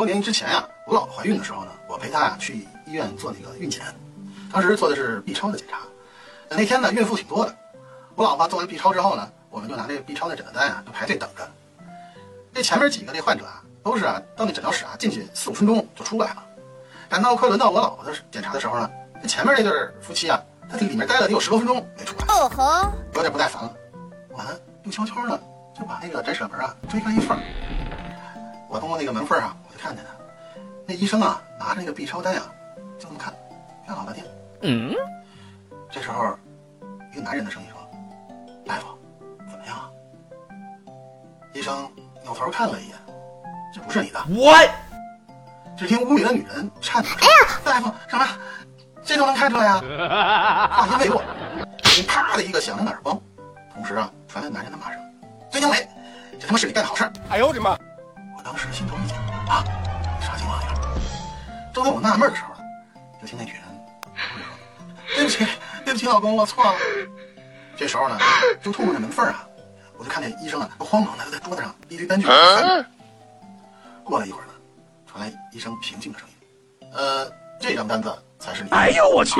多年之前呀，我姥姥怀孕的时候呢，我陪她呀去医院做那个孕检，当时做的是 B 超的检查。那天呢，孕妇挺多的，我老婆做完 B 超之后呢，我们就拿这个 B 超的诊断单啊，就排队等着。这前面几个这患者啊，都是啊，到那诊疗室啊，进去四五分钟就出来了。赶到快轮到我老婆的检查的时候呢，这前面那对夫妻啊，他这里面待了得有十多分钟没出来，哦吼，有点不耐烦了。完了，又悄悄的就把那个诊室门啊推开一缝。我通过那个门缝啊，我就看见他，那医生啊，拿着那个 B 超单啊，就这么看，看老半天。嗯。这时候，一个男人的声音说：“大夫，怎么样啊？”医生扭头看了一眼，这不是你的。我。只听屋里的女人颤抖着：“哎呀，大夫，什么？这都能看出来啊？”话音未落，啪的一个响亮的耳光，同时啊，传来男人的骂声：“孙经纬，这他妈是你干的好事！”哎呦我的妈！我当时心头一紧啊，啥情况呀？正在我纳闷的时候，就听那女人说：“对不起。”对不起，老公，我错了。这时候呢，就透过那门缝啊，我就看见医生啊，慌忙的就在桌子上一堆单据翻。过了一会儿呢，传来医生平静的声音：“呃，这张单子才是你。”哎呦我去！